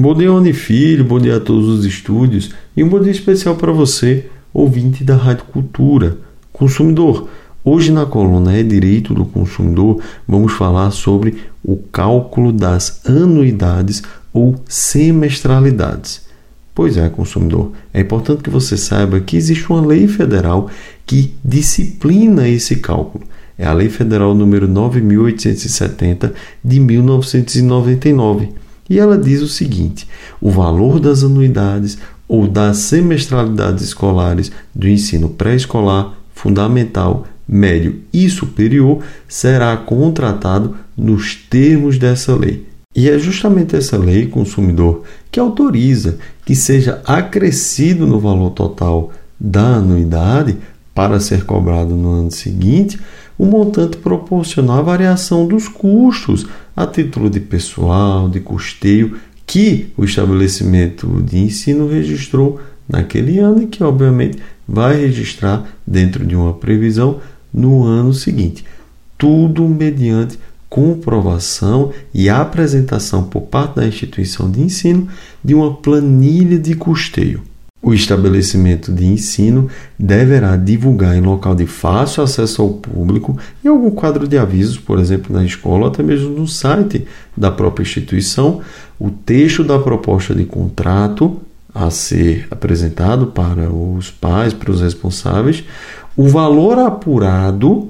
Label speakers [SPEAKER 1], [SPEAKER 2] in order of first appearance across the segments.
[SPEAKER 1] Bom dia, Rony Filho, bom dia a todos os estúdios e um bom dia especial para você, ouvinte da Rádio Cultura, consumidor. Hoje na coluna É Direito do Consumidor, vamos falar sobre o cálculo das anuidades ou semestralidades. Pois é, consumidor, é importante que você saiba que existe uma lei federal que disciplina esse cálculo. É a Lei Federal número 9870 de 1999 e ela diz o seguinte: o valor das anuidades ou das semestralidades escolares do ensino pré-escolar, fundamental, médio e superior será contratado nos termos dessa lei. E é justamente essa lei consumidor que autoriza que seja acrescido no valor total da anuidade para ser cobrado no ano seguinte o montante proporcional à variação dos custos a título de pessoal, de custeio que o estabelecimento de ensino registrou naquele ano e que, obviamente, vai registrar dentro de uma previsão no ano seguinte. Tudo mediante comprovação e apresentação por parte da instituição de ensino de uma planilha de custeio. O estabelecimento de ensino deverá divulgar em local de fácil acesso ao público em algum quadro de avisos, por exemplo, na escola até mesmo no site da própria instituição, o texto da proposta de contrato a ser apresentado para os pais, para os responsáveis, o valor apurado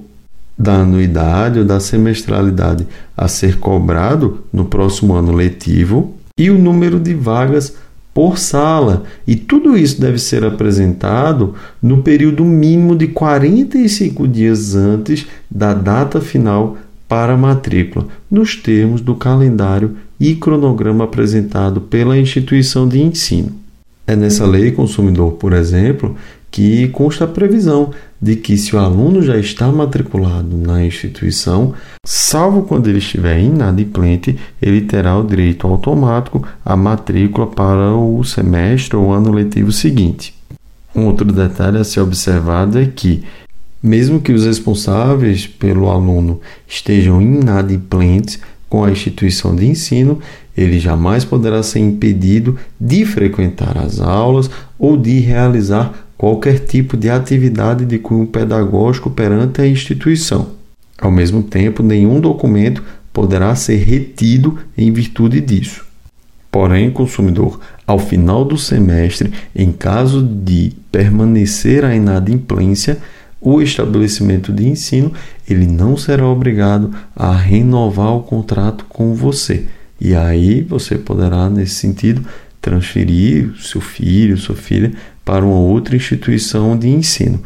[SPEAKER 1] da anuidade ou da semestralidade a ser cobrado no próximo ano letivo e o número de vagas por sala. E tudo isso deve ser apresentado no período mínimo de 45 dias antes da data final para matrícula, nos termos do calendário e cronograma apresentado pela instituição de ensino. É nessa lei consumidor, por exemplo, que consta a previsão de que se o aluno já está matriculado na instituição, salvo quando ele estiver inadimplente, ele terá o direito automático à matrícula para o semestre ou ano letivo seguinte. Um outro detalhe a ser observado é que, mesmo que os responsáveis pelo aluno estejam inadimplentes com a instituição de ensino, ele jamais poderá ser impedido de frequentar as aulas ou de realizar qualquer tipo de atividade de cunho pedagógico perante a instituição. Ao mesmo tempo, nenhum documento poderá ser retido em virtude disso. Porém, consumidor, ao final do semestre, em caso de permanecer a inadimplência, o estabelecimento de ensino ele não será obrigado a renovar o contrato com você. E aí você poderá, nesse sentido, transferir seu filho, sua filha para uma outra instituição de ensino.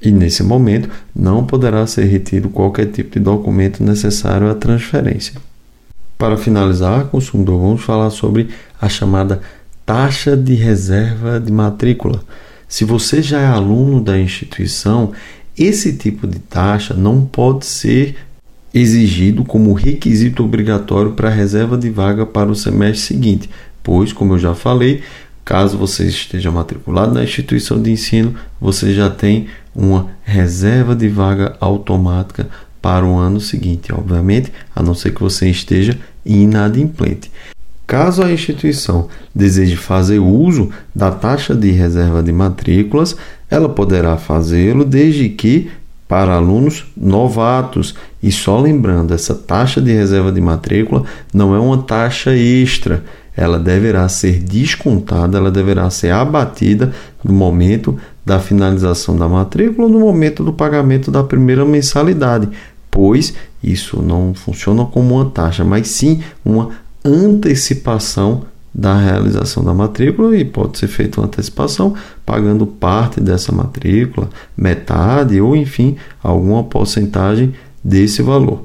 [SPEAKER 1] E nesse momento não poderá ser retido qualquer tipo de documento necessário à transferência. Para finalizar, consumidor, vamos falar sobre a chamada taxa de reserva de matrícula. Se você já é aluno da instituição, esse tipo de taxa não pode ser exigido como requisito obrigatório para a reserva de vaga para o semestre seguinte, pois, como eu já falei, Caso você esteja matriculado na instituição de ensino, você já tem uma reserva de vaga automática para o ano seguinte, obviamente, a não ser que você esteja inadimplente. Caso a instituição deseje fazer uso da taxa de reserva de matrículas, ela poderá fazê-lo desde que para alunos novatos. E só lembrando, essa taxa de reserva de matrícula não é uma taxa extra, ela deverá ser descontada, ela deverá ser abatida no momento da finalização da matrícula ou no momento do pagamento da primeira mensalidade, pois isso não funciona como uma taxa, mas sim uma antecipação da realização da matrícula e pode ser feita uma antecipação pagando parte dessa matrícula, metade ou enfim, alguma porcentagem desse valor.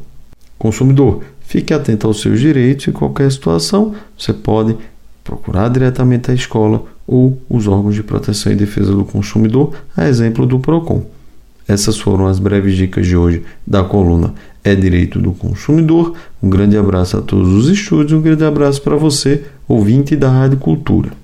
[SPEAKER 1] Consumidor, Fique atento aos seus direitos e em qualquer situação você pode procurar diretamente a escola ou os órgãos de proteção e defesa do consumidor, a exemplo do PROCON. Essas foram as breves dicas de hoje da coluna É Direito do Consumidor. Um grande abraço a todos os estúdios, um grande abraço para você, ouvinte da Rádio Cultura.